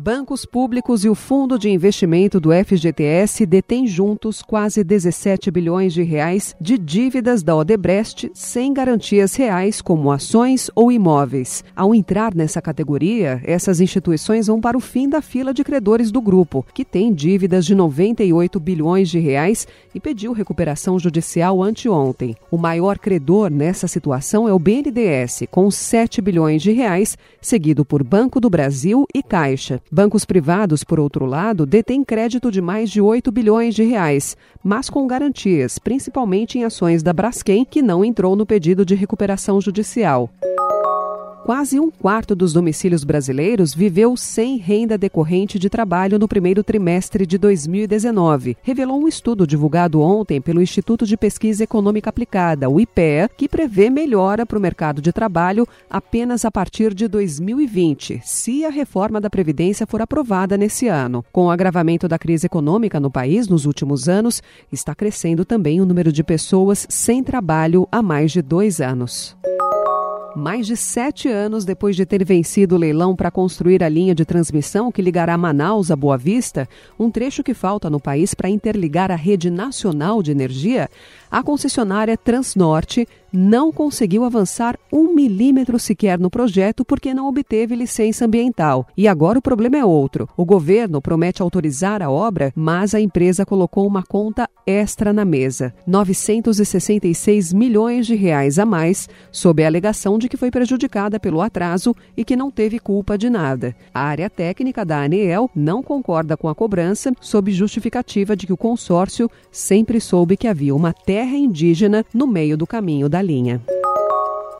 Bancos públicos e o Fundo de Investimento do FGTS detêm juntos quase 17 bilhões de reais de dívidas da Odebrecht sem garantias reais, como ações ou imóveis. Ao entrar nessa categoria, essas instituições vão para o fim da fila de credores do grupo, que tem dívidas de 98 bilhões de reais e pediu recuperação judicial anteontem. O maior credor nessa situação é o BNDES, com 7 bilhões de reais, seguido por Banco do Brasil e Caixa. Bancos privados, por outro lado, detêm crédito de mais de 8 bilhões de reais, mas com garantias, principalmente em ações da Braskem, que não entrou no pedido de recuperação judicial quase um quarto dos domicílios brasileiros viveu sem renda decorrente de trabalho no primeiro trimestre de 2019, revelou um estudo divulgado ontem pelo Instituto de Pesquisa Econômica Aplicada, o IPEA, que prevê melhora para o mercado de trabalho apenas a partir de 2020, se a reforma da Previdência for aprovada nesse ano. Com o agravamento da crise econômica no país nos últimos anos, está crescendo também o número de pessoas sem trabalho há mais de dois anos. Mais de sete anos depois de ter vencido o leilão para construir a linha de transmissão que ligará Manaus a Boa Vista, um trecho que falta no país para interligar a rede nacional de energia, a concessionária Transnorte não conseguiu avançar um milímetro sequer no projeto porque não obteve licença ambiental. E agora o problema é outro. O governo promete autorizar a obra, mas a empresa colocou uma conta extra na mesa: 966 milhões de reais a mais, sob a alegação de que foi prejudicada pelo atraso e que não teve culpa de nada. A área técnica da ANEEL não concorda com a cobrança, sob justificativa de que o consórcio sempre soube que havia uma terra indígena no meio do caminho da linha.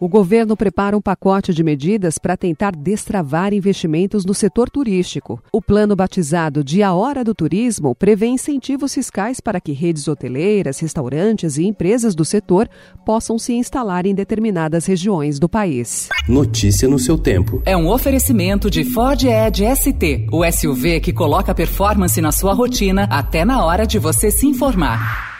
O governo prepara um pacote de medidas para tentar destravar investimentos no setor turístico. O plano batizado de A Hora do Turismo prevê incentivos fiscais para que redes hoteleiras, restaurantes e empresas do setor possam se instalar em determinadas regiões do país. Notícia no seu tempo. É um oferecimento de Ford Edge ST, o SUV que coloca performance na sua rotina até na hora de você se informar.